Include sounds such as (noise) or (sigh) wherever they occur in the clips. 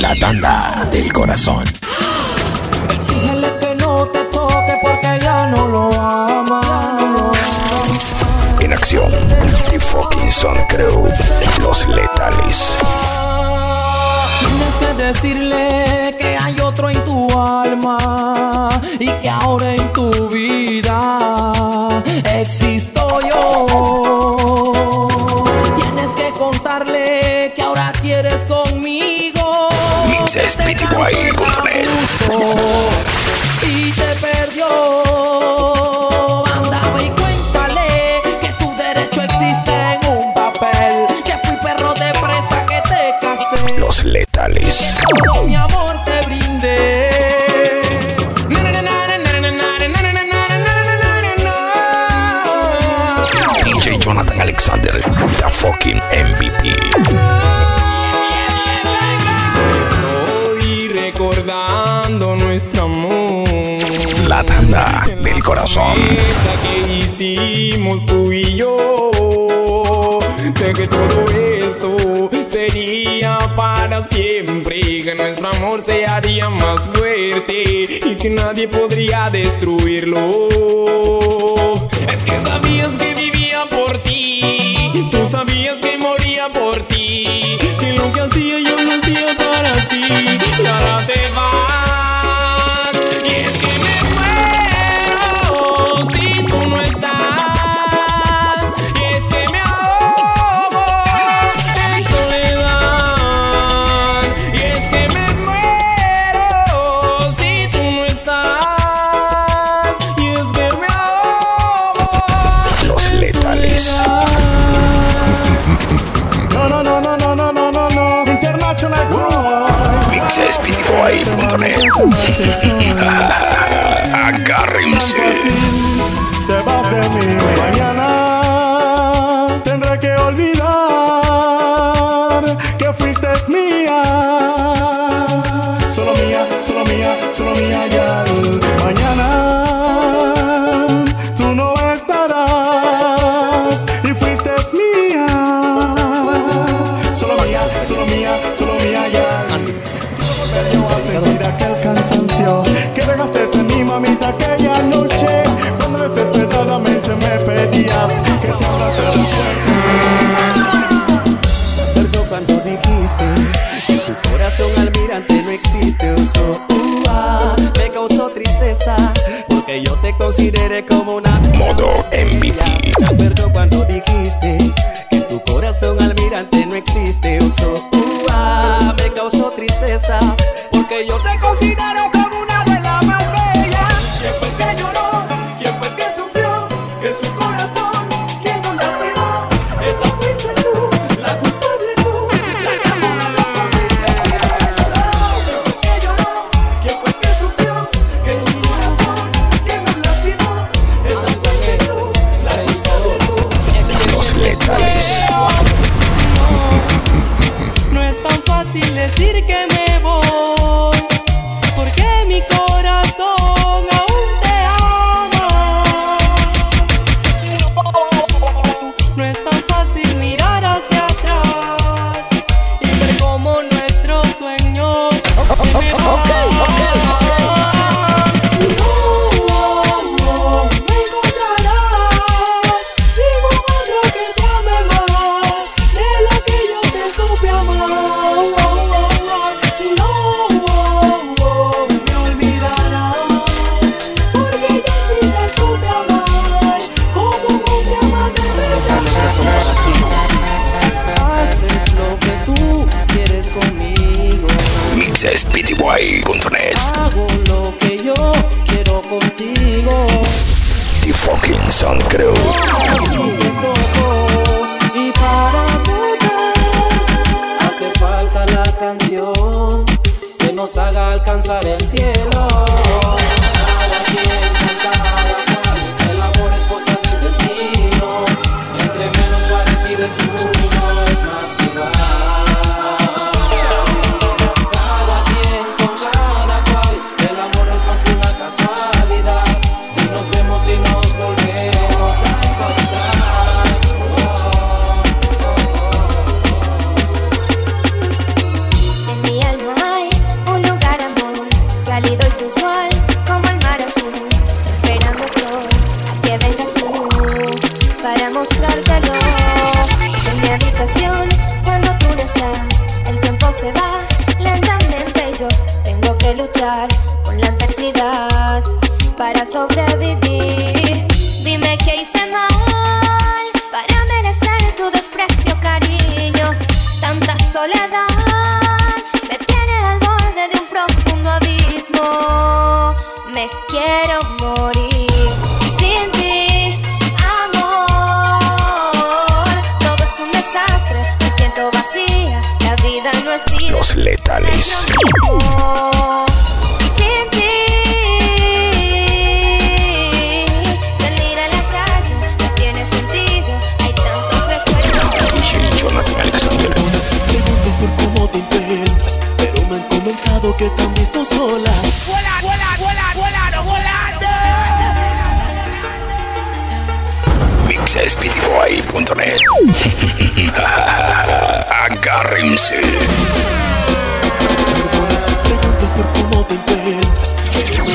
La tanda del corazón. Exígele que no te toque porque ya no lo ama. En acción, The Fucking Son Crew, Los Letales. Tienes que decirle que hay otro en tu alma y que ahora en tu es Y te perdió. Andaba y cuéntale que su derecho existe en un papel. Que fui perro de presa que te casé. Los letales. Mi amor te brindé. DJ Jonathan Alexander, the fucking MVP. banda del corazón. que hicimos tú y yo, de que todo esto sería para siempre, que nuestro amor se haría más fuerte y que nadie podría destruirlo. Es que sabías que vivía por ti, tú sabías que moría por ti, que lo que te considero speedyboy.net. (laughs) Agárrense.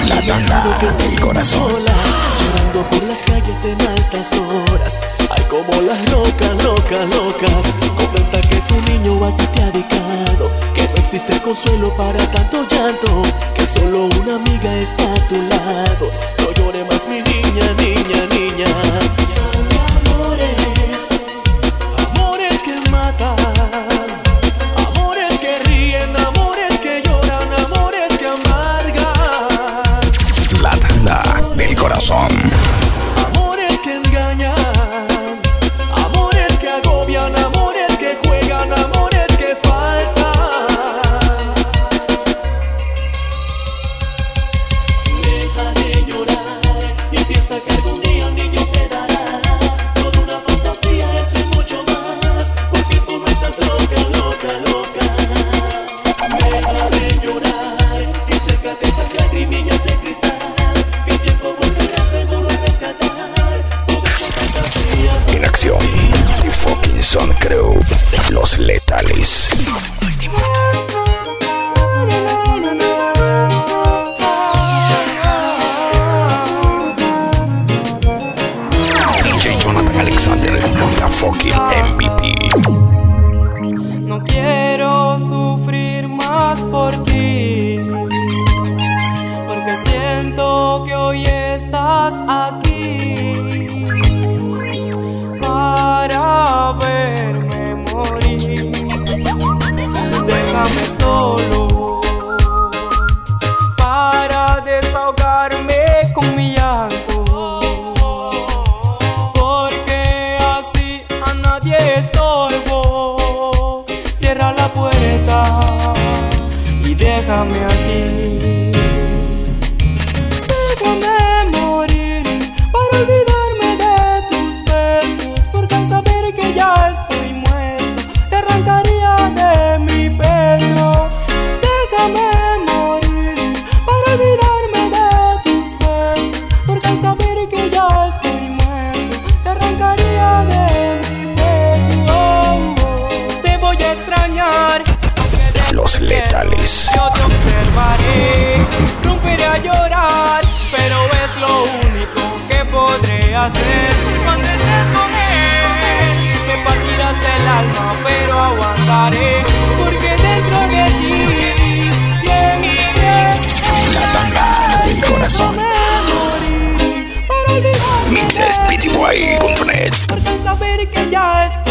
La tanda del corazón. Llorando por las calles en altas horas. Hay como las locas, locas, locas. Comenta que tu niño a ti te ha dedicado. Que no existe consuelo para tanto llanto. Que solo una amiga está a tu lado. No llore más, mi niña, niña, niña. song. fucking MB ityway.net. Por saber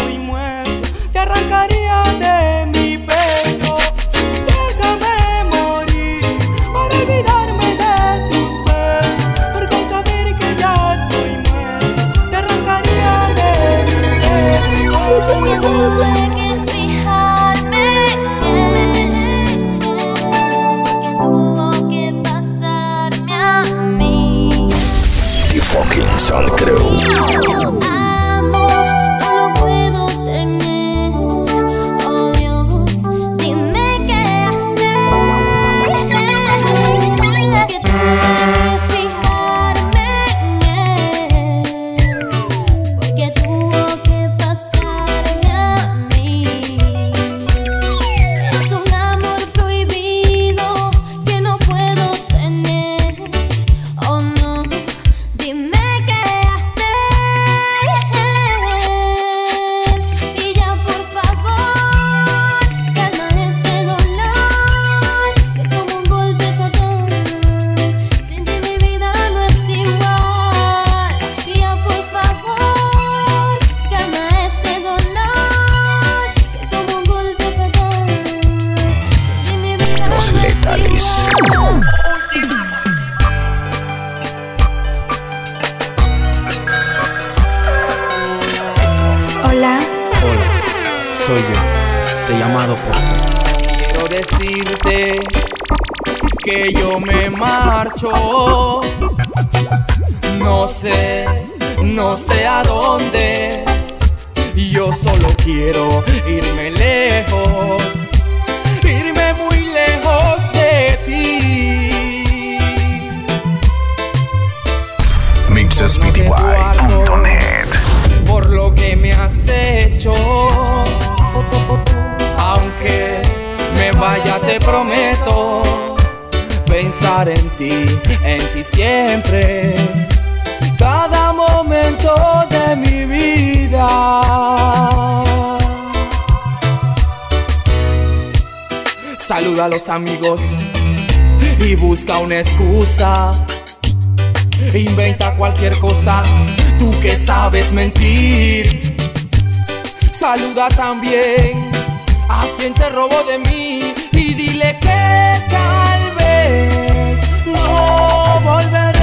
Hola, Hola, soy yo. Te he llamado por Quiero decirte que yo me marcho. No sé, no sé a dónde. Yo solo quiero irme lejos, irme muy lejos de ti. Por lo que me has hecho. Aunque me vaya, te prometo pensar en ti, en ti siempre. Cada momento de mi vida. Saluda a los amigos y busca una excusa. Inventa cualquier cosa, tú que sabes mentir. Saluda también a quien te robó de mí y dile que tal vez no volveré.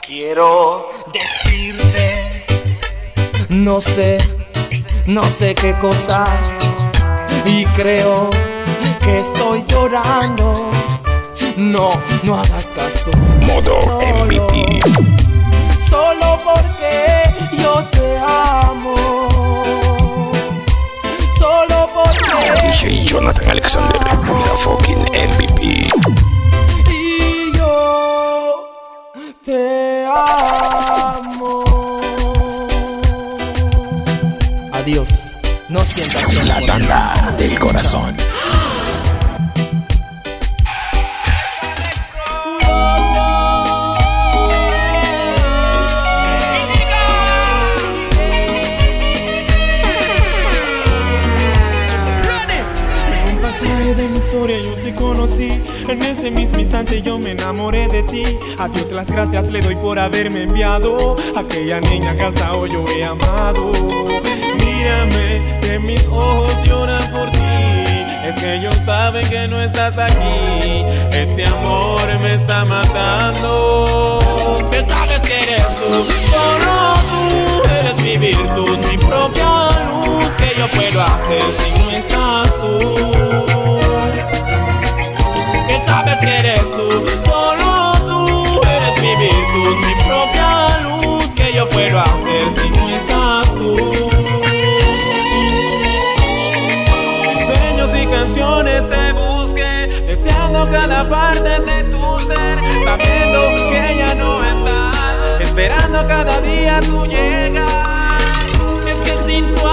Quiero decirte, no sé, no sé qué cosa y creo que estoy llorando. No, no hagas caso. Modo Solo- MVP. Solo porque yo te amo. Solo porque DJ Jonathan Alexander, la fucking MVP. y yo te amo. Adiós. No sientas La tanda del corazón. En ese mismo instante yo me enamoré de ti. A Dios las gracias le doy por haberme enviado. Aquella niña que hasta hoy yo he amado. Mírame, que mis ojos lloran por ti. Es que ellos saben que no estás aquí. Este amor me está matando. Sabes que eres tú, solo tú. Eres mi virtud, mi propia luz. Que yo puedo hacer si no estás tú sabes eres tú, solo tú eres mi virtud, mi propia luz que yo puedo hacer si no estás tú. Sueños y canciones te busqué, deseando cada parte de tu ser, sabiendo que ya no estás, esperando cada día tu llegar. Es que sin tu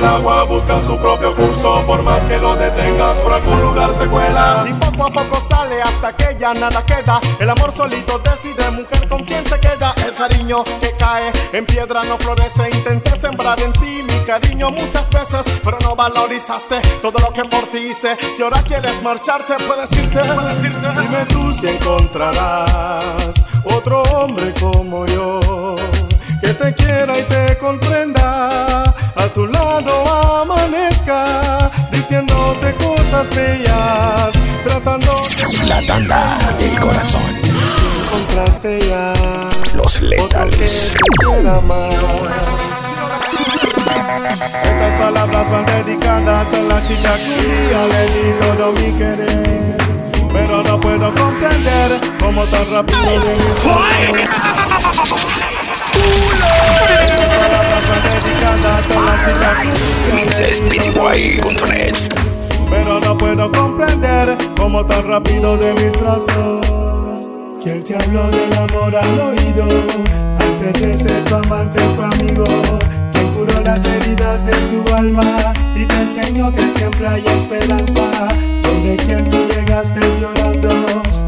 el agua, busca su propio curso. Por más que lo detengas, por algún lugar se cuela. Y poco a poco sale hasta que ya nada queda. El amor solito decide, mujer, con quién se queda. El cariño que cae en piedra no florece. Intenté sembrar en ti mi cariño muchas veces, pero no valorizaste todo lo que por ti hice. Si ahora quieres marcharte, puedes irte. Puedes irte. Dime tú si encontrarás otro hombre como yo que te quiera y te comprenda. A tu lado amanezca diciéndote cosas bellas, tratando La tanda del corazón. encontraste ya Los letales. Estas palabras van dedicadas a la chica que un día le di todo mi querer. Pero no puedo comprender cómo tan rápido Pero no puedo comprender cómo tan rápido de mis brazos. ¿Quién te habló del amor al oído? Antes de ser tu amante fue amigo. Quien curó las heridas de tu alma y te enseñó que siempre hay esperanza. Donde quien tú llegaste llorando,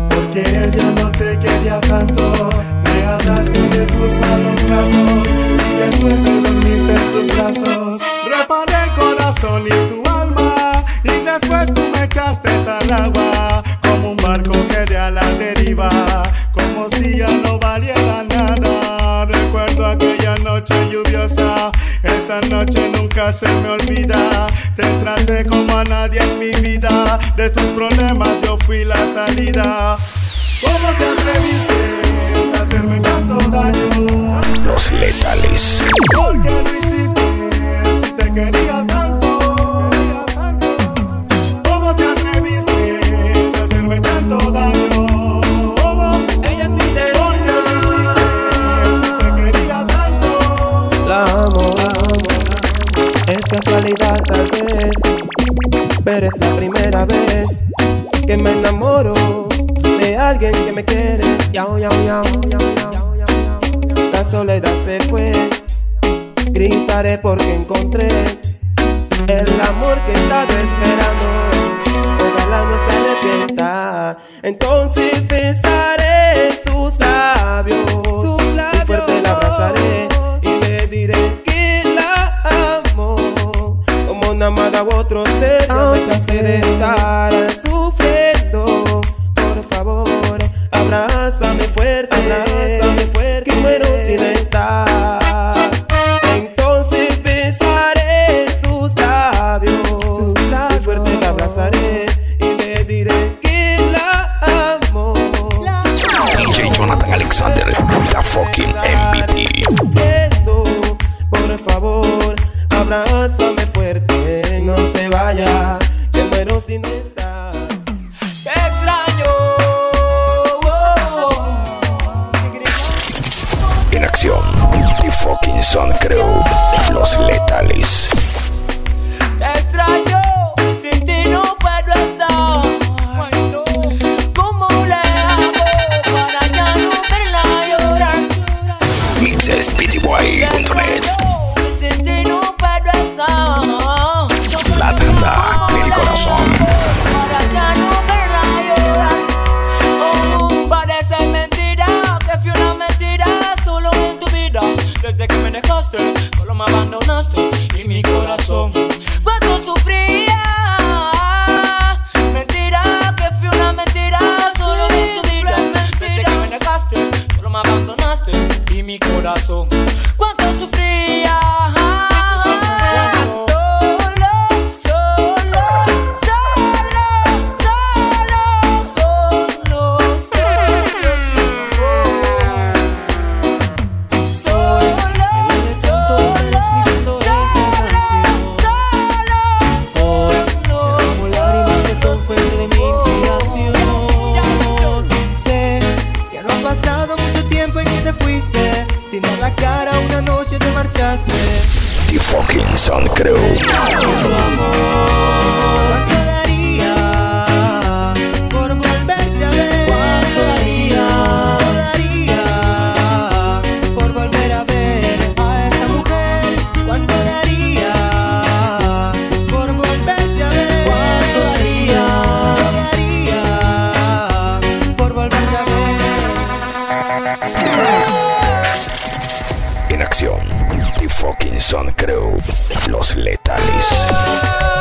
porque él ya no te quería tanto. Me hablaste de tus malos ratos y después te dormiste en sus brazos. Reparé el corazón y tu alma y después tú me echaste al agua como un barco que de a la deriva, como si ya no valiera nada. Recuerdo aquella noche lluviosa, esa noche nunca se me olvida. Te traté como a nadie en mi vida, de tus problemas yo fui la salida. ¿Cómo te atreviste a hacerme tanto daño? Los letales. ¿Por qué lo hiciste si te quería tanto? ¿Cómo te atreviste a hacerme tanto daño? ¿Cómo? Ella es mi ¿Por qué lo hiciste si te quería tanto? La amo, es casualidad tal vez, pero es la primera vez que me enamoro alguien que me quiere. Yao, yao, yao. La soledad se fue, gritaré porque encontré el amor que estaba esperando. Ojalá no se arrepienta. Entonces besaré sus labios, y fuerte la abrazaré y le diré que la amo como una amada u otro ser. Cansé de estar sufriendo. Abrázame fuerte, abrázame fuerte, que muero si no estás. Entonces besaré sus labios, y fuerte la abrazaré y le diré que la amo. DJ Jonathan Alexander, la fucking MVP. Para una noche te marchaste. The fucking Sun Crew. fucking Sun Crew, los letales.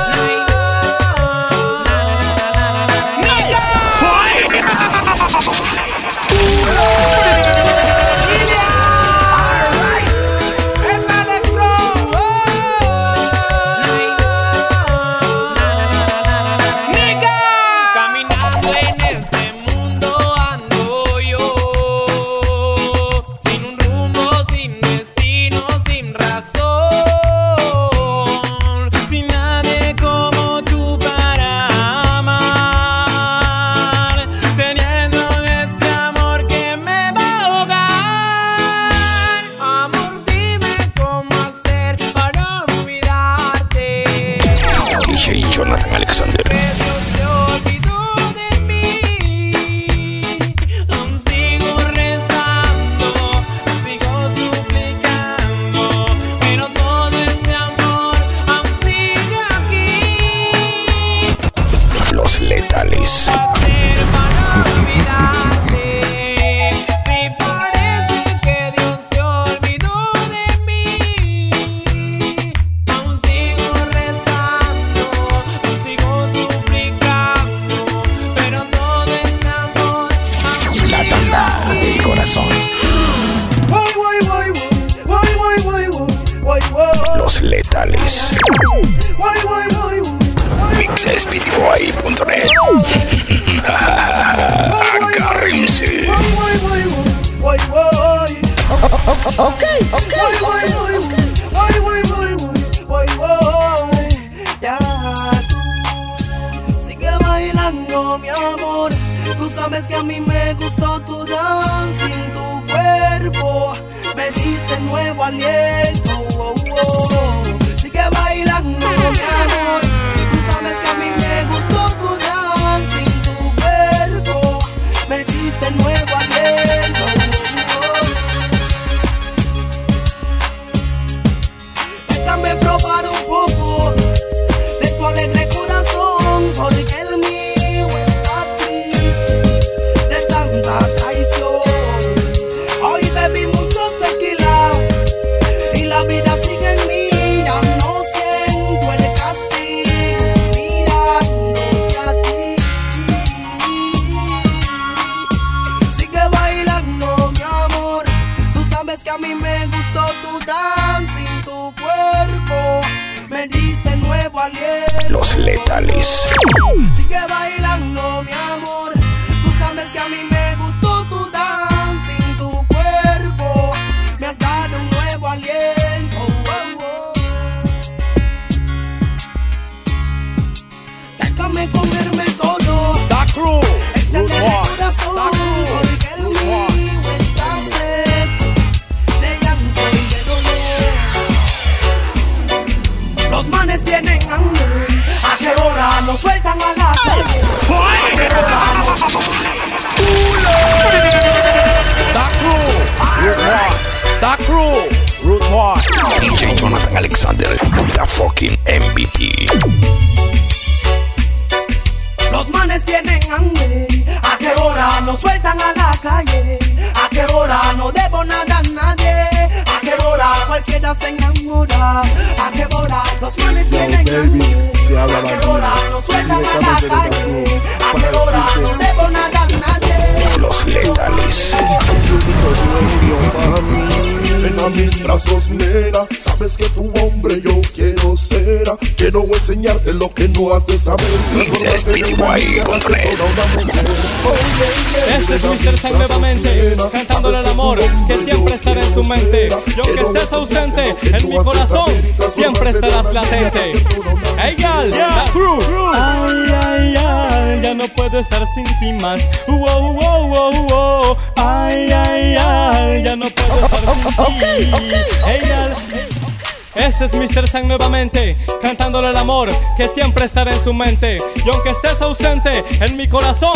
Metales. Sigue bailando. Los manes tienen hambre, ¿a qué hora nos sueltan a la calle? ¿A qué hora no debo nada a nadie? ¿A qué hora cualquiera se enamora? ¿A qué hora los manes tienen hambre? ¿A qué hora nos sueltan a la calle? ¿A qué hora no debo nada a nadie? Los letales. En mis brazos, nena, sabes que tú Quiero enseñarte lo que no has de saber. Este es Mr. Sang nuevamente, cantándole al amor que siempre estará en su mente. Y aunque estés ausente, en mi corazón siempre estarás latente. Hey, gal, la crew. Ay, ay, ay, ya no puedo estar sin ti más. Wow, wow, wow, wow. Ay, ay, ay, ya no puedo estar sin ti. Hey, gal. Este es Mr. Sang nuevamente, cantándole el amor que siempre estará en su mente. Y aunque estés ausente, en mi corazón.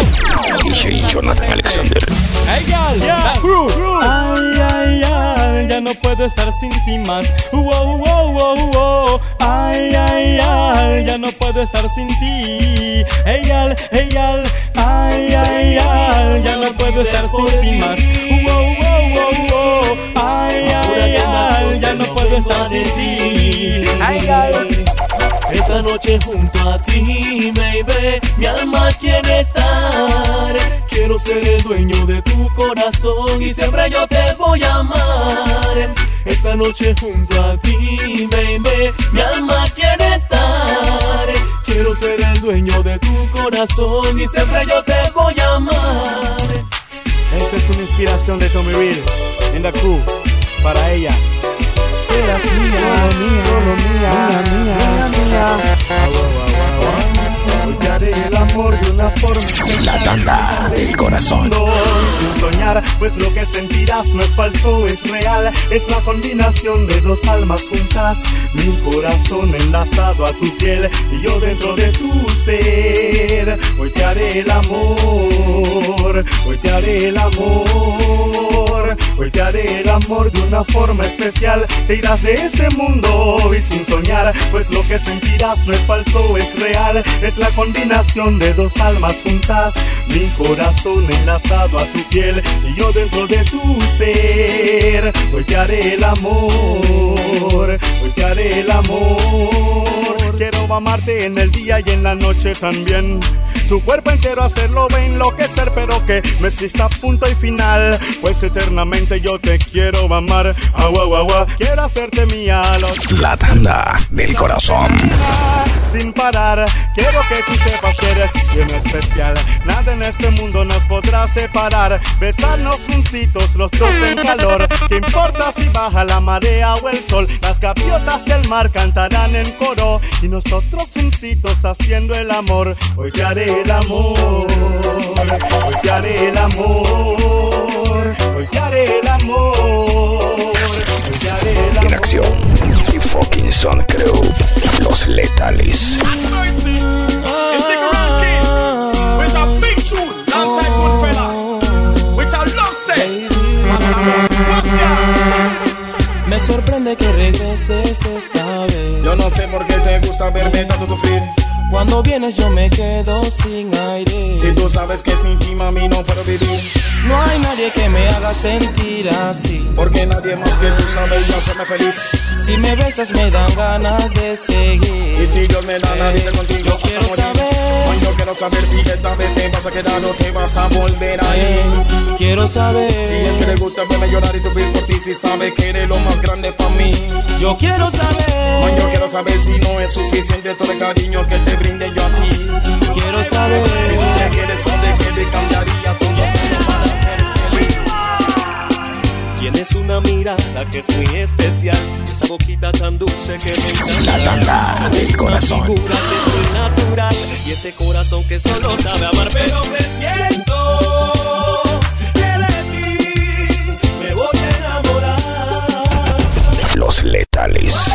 DJ Jonathan Alexander. Hey, gal, la crew. Ay, ay, ay, ya no puedo estar sin ti más. Wow, wow, wow, wow. Ay, ay, ay, ya no puedo estar sin ti. Hey, gal, hey, gal. Ay, ay, ay, ya no puedo estar sin ti más. Ay, ay, ay, ya no puedo estar sin ti. Ay. Esta noche junto a ti, baby, mi alma quiere estar. Quiero ser el dueño de tu corazón y siempre yo te voy a amar. Esta noche junto a ti, baby, mi alma quiere estar. Quiero ser el dueño de tu corazón y siempre yo te voy a amar. Esta es una inspiración de Tommy Real en la crew para ella. Serás mía, solo mía, solo mía, mía, mía, mía. Hoy Del corazón. Sin soñar, pues lo que sentirás no es falso, es real. Es la combinación de dos almas juntas. Mi corazón enlazado a tu piel y yo dentro de tu ser. Hoy te haré el amor, hoy te haré el amor. Hoy te haré el amor de una forma especial. Te irás de este mundo y sin soñar, pues lo que sentirás no es falso, es real. Es la combinación de dos almas juntas. Mi corazón enlazado a tu piel y yo dentro de tu ser. Hoy te haré el amor, hoy te haré el amor. Quiero amarte en el día y en la noche también. Tu cuerpo entero hacerlo va a enloquecer, pero que no exista punto y final. Pues eternamente yo te quiero amar. Agua, agua, agua. Quiero hacerte mía. Los La tanda del corazón. sin parar. Quiero que tú sepas que eres bien especial. Nada en este mundo nos podrá separar. Besarnos juntitos, los dos en calor. ¿Qué importa si baja la marea o el sol? Las gaviotas del mar cantarán en coro. Y nosotros juntitos haciendo el amor. Hoy te haré el amor. Hoy te haré el amor. Hoy te haré el amor. Hoy te haré el amor. En acción. The Fucking Son Crew. Los letales. Me sorprende que regreses esta vez. Yo no sé por qué te gusta verme tanto sufrir. Cuando vienes yo me quedo sin aire. Si tú sabes que sin ti, mami, no puedo vivir. No hay nadie que me haga sentir así. Porque nadie más que tú sabe y hacerme feliz. Si me besas me dan ganas de seguir. Y si Dios me da vida contigo, Yo quiero morir. saber. Hoy yo quiero saber si esta vez te vas a quedar o te vas a volver a ir. Ey, quiero saber. Si es que te gusta verme llorar y sufrir por ti, si sabes que eres lo más grande para mí. Yo quiero saber. Hoy yo quiero saber si no es suficiente todo el cariño que te brinde yo a ti. Quiero saber. Si tú me quieres, ¿cuándo que le cambiarías todo solo para ser feliz? Tienes una mirada que es muy especial, esa boquita tan dulce que me encanta. La tanda del corazón. Una figura que es muy natural y ese corazón que solo sabe amar, pero presiento que de ti me voy a enamorar. Los letales.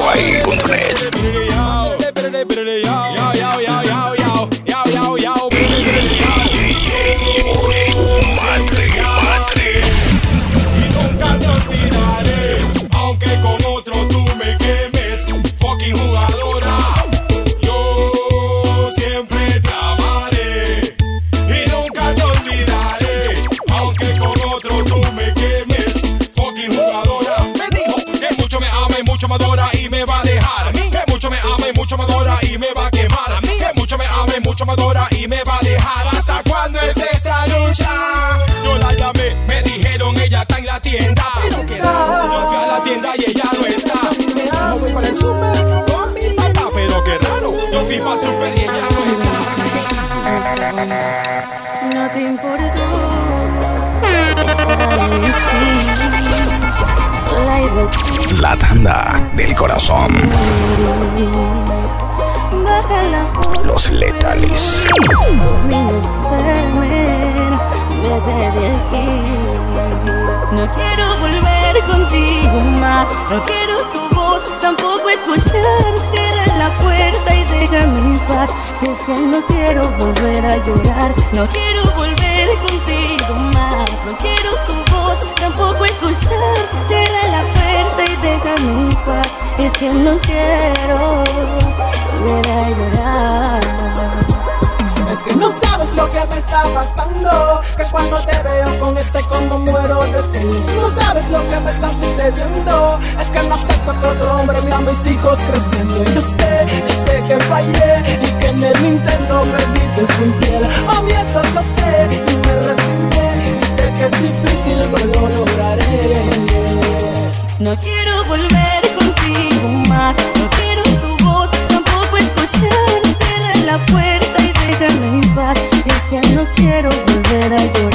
guaynet corazón. Los letales. Los niños duermen. Vete de aquí. No quiero volver contigo más. No quiero tu voz, tampoco escuchar. Cierra la puerta y déjame en paz. Es que no quiero volver a llorar. No quiero volver contigo más. No quiero tu voz, tampoco escuchar. Cierra la puerta y déjame en paz. Es que no quiero volver a llorar. Es que no sabes lo que me está pasando Que cuando te veo con ese combo muero de celos No sabes lo que me está sucediendo Es que no acepto que otro hombre vea a mis hijos creciendo Yo sé, yo sé que fallé Y que en el intento perdí te fui infiel A mí eso lo sé y me resigné Y sé que es difícil pero lo lograré No quiero volver contigo más. No quiero tu voz, tampoco escuchar. Cierra la puerta y déjame en paz. Es que no quiero volver a llorar.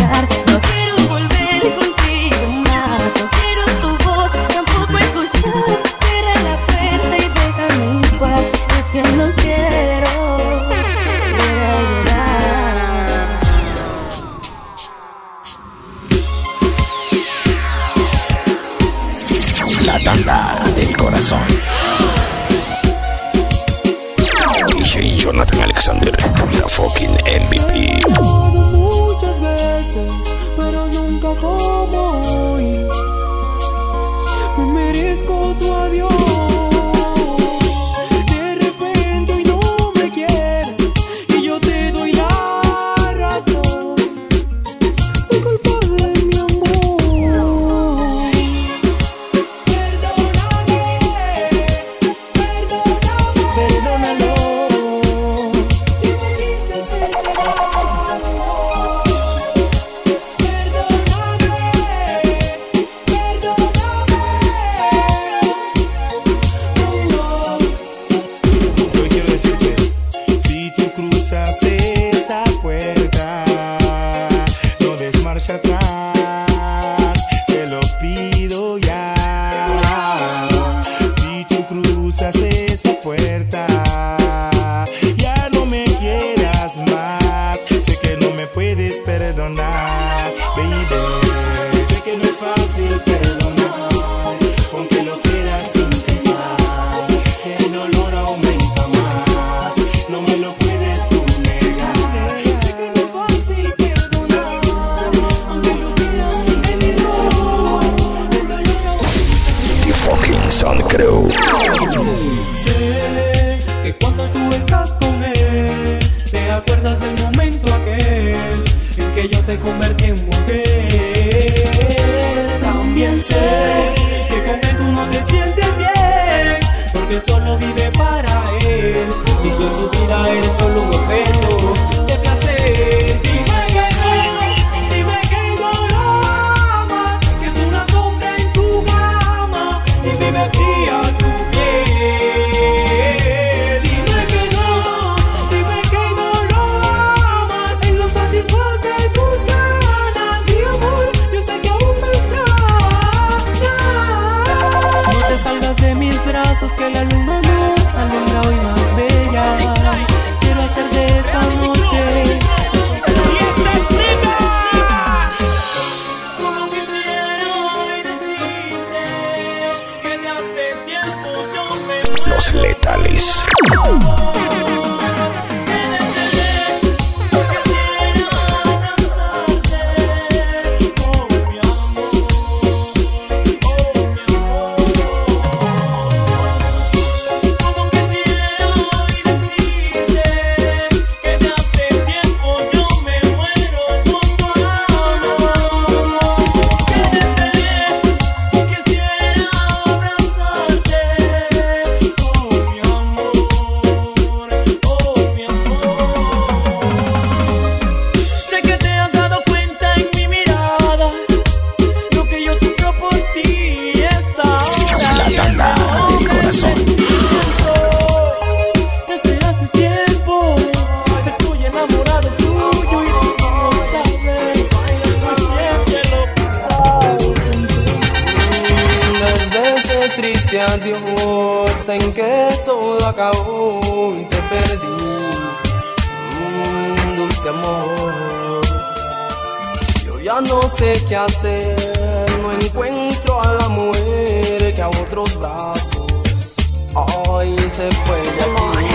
No encuentro a la mujer que a otros brazos. Ay, se fue de aquí.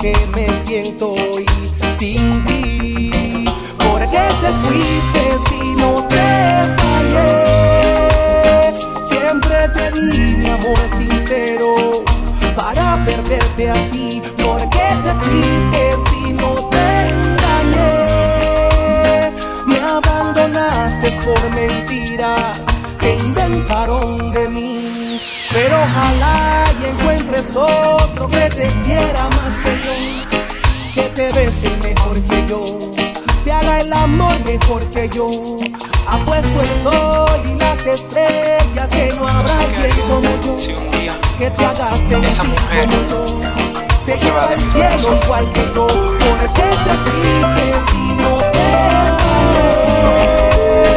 Que me siento hoy sin ti. ¿Por qué te fuiste si no te fallé? Siempre te di mi amor sincero para perderte así. ¿Por qué te fuiste si no te engañé? Me abandonaste por mentiras que inventaron de mí. Pero ojalá y encuentres otro que te quiera más que que te bese mejor que yo, te haga el amor mejor que yo. Apuesto el sol y las estrellas que no habrá quien como yo que te haga sentir como yo. Te lleva al cielo igual que yo. ¿Por qué te fuiste si no te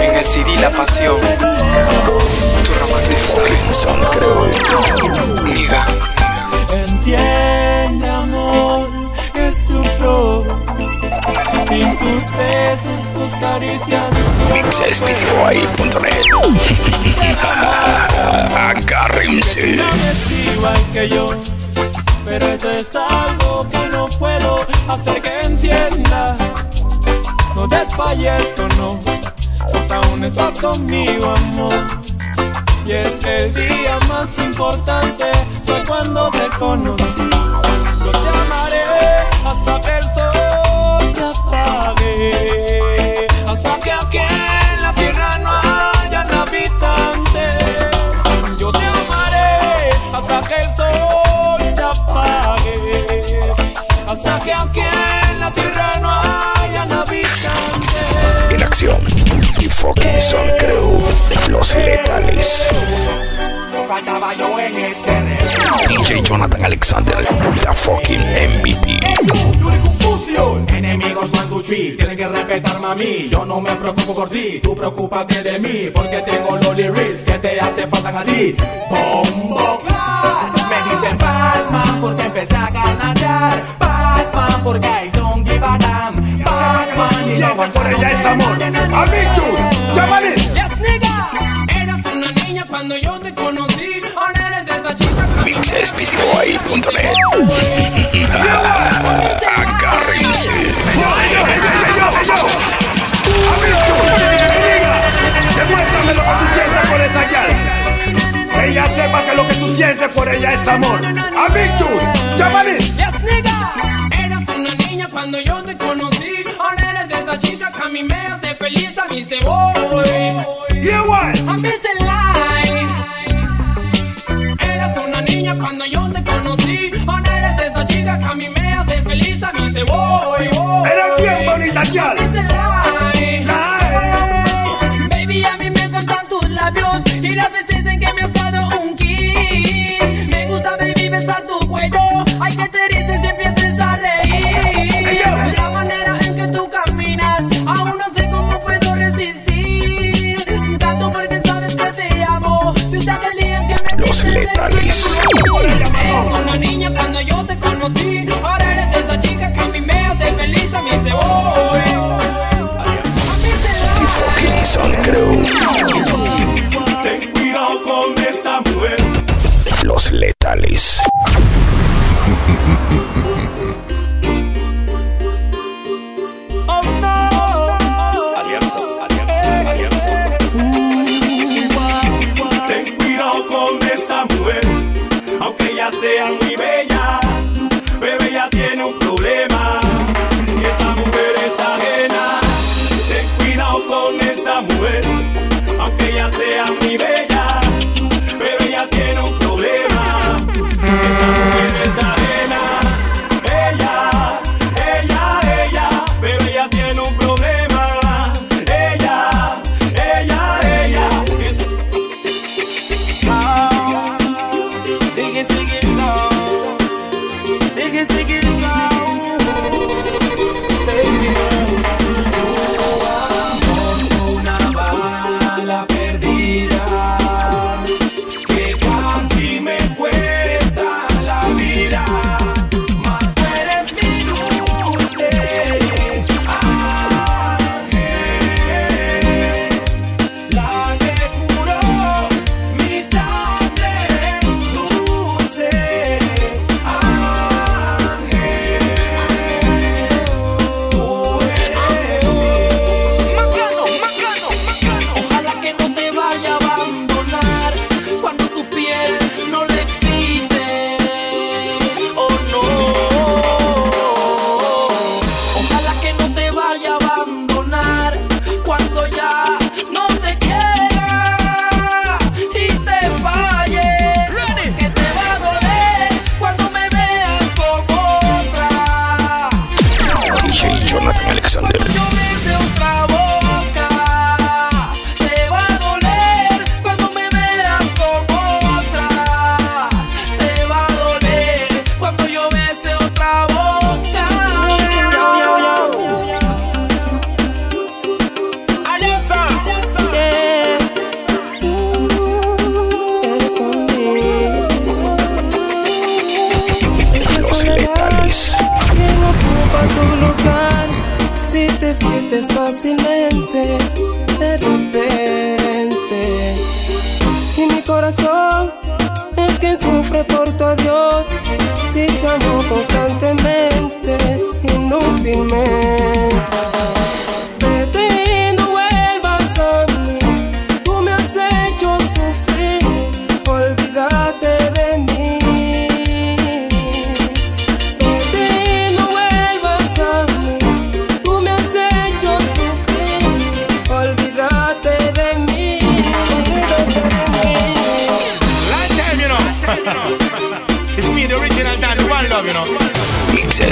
En el CD La Pasión, tu romanticismo. Son creo. Niga. Entiende, que sufro sin tus besos, tus caricias. Mixespitiboy.net (laughs) Agárrense. Igual que yo, pero eso es algo que no puedo hacer que entiendas. No desfallezco, no, pues aún estás conmigo, amor. Y es que el día más importante fue cuando te conocí. Que en la tierra no hayan habitantes. Yo te amaré hasta que el sol se apague, hasta que aquí en la tierra no hayan habitantes. En acción. Y fucking son crew. Los letales. Faltaba yo en este DJ Jonathan Alexander. The fucking MVP. Enemigos one, two, three, tienen que respetarme a mí. Yo no me preocupo por ti, tú preocúpate de mí. Porque tengo los lyrics que te hace falta a ti. Bombo. Me dicen Batman porque empecé a ganar. Batman porque I don't give a damn. Batman y no aguanto por ella es amor. A mí tú, llámale. Yes, nigga. Eras una niña cuando yo te conocí. Ahora. Mixespitiboy.net Agárrense. Demuéstrame lo que tú sientes por esa. Ella sepa que lo que tú sientes por ella es amor. A mí tú, llámale. Yes, nigga. Eras una niña cuando yo te conocí. Ahora eres esa chica que a mí me hace feliz. A mí se voy. Yeah, what? Lie. Eras una niña cuando yo te conocí. Ahora eres esa chica que a mí me hace feliz. A mí se voy. Eres bien bonita, lie. Baby, a mí me encantan tus labios y las veces en que me has dado un kiss. Me gusta, baby, besar tu Los letales. Una niña cuando yo te conocí. Ahora eres esa chica que a mí me hace feliz. A mí se voy. Y fucking son crew. Ten cuidado con esa mujer. Los letales.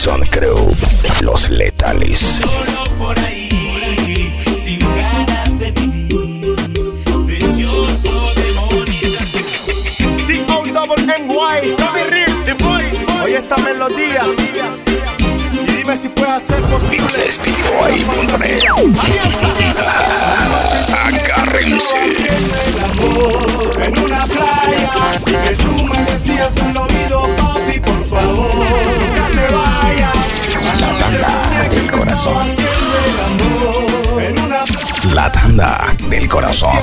Fucking Son Crew. Los letales. Solo por ahí, sin ganas de vivir, deseoso morir. Oye esta melodía. Y dime si puedes hacer posible. (laughs) Agárrense. En una playa que tú me decías corazón.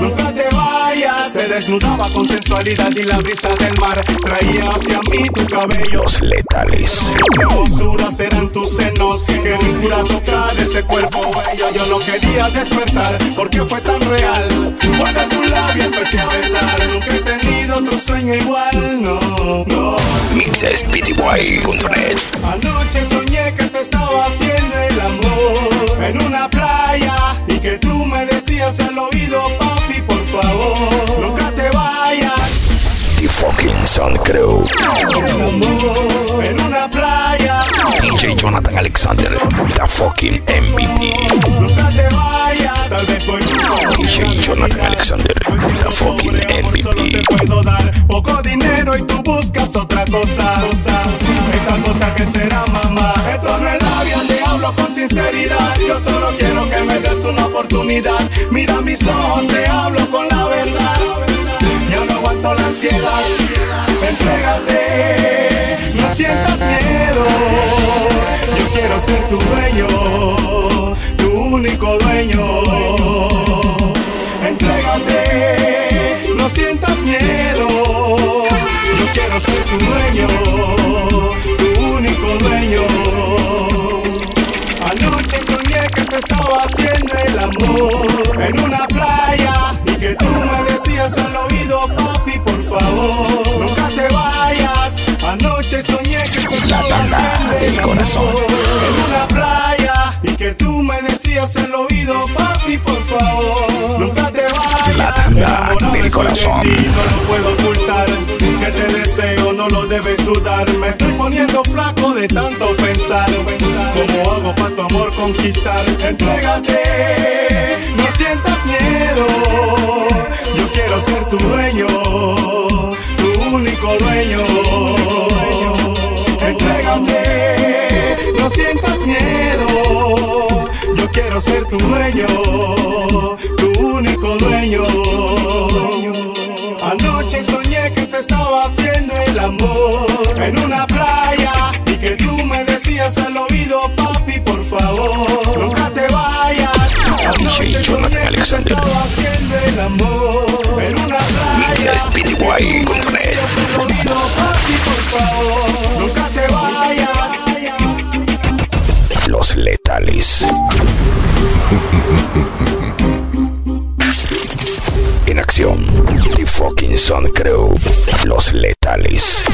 nunca te vayas. Te desnudaba con sensualidad y la brisa del mar traía hacia mí tu cabello. Los letales. Qué hermosura serán tus senos Que ninguna tocar ese cuerpo bello Yo no quería despertar porque fue tan real Cuando tu labio empecé a besar Nunca he tenido otro sueño igual, no, no mixespty.net. Anoche soñé que te estaba haciendo el amor En una playa Y que tú me decías al oído Papi, por favor, nunca te vayas The Fucking Son Crew. El amor en una playa DJ Jonathan Alexander. The Fucking MVP. Nunca te vayas, tal vez voy DJ Jonathan Alexander. The Fucking MVP. puedo dar poco dinero y tú buscas otra cosa. Esa cosa que será mamá. Esto no es labial, te hablo con sinceridad. Yo solo quiero que me des una oportunidad. Mira mis ojos, te hablo con la verdad. La ansiedad. Entrégate, no sientas miedo. Yo quiero ser tu dueño, tu dueño. Entrégate, no sientas miedo. Yo quiero ser tu dueño, tu único dueño. Anoche soñé que te estaba haciendo el amor en una playa que tú me decías al oído, papi, por favor, nunca te vayas. Anoche soñé que te La tanda del el corazón. en una playa y que tú me decías al oído, papi, por favor, nunca te vayas. La tanda del corazón. no lo puedo ocultar. Que te deseo, no lo debes dudar. Me estoy poniendo flaco de tanto pensar. ¿Cómo hago para tu amor conquistar? Entrégate, no sientas miedo. Yo quiero ser tu dueño, tu único dueño. Entrégate, no sientas miedo. Yo quiero ser tu dueño, tu único dueño. Anoche que te estaba haciendo el amor en una playa y que tú me decías al oído, papi, por favor, nunca te vayas. DJ Jonathan Alexander. haciendo el amor en una playa. Papi, por favor, nunca te vayas. Los letales. Acción. The fucking Sun Crew. Los letales.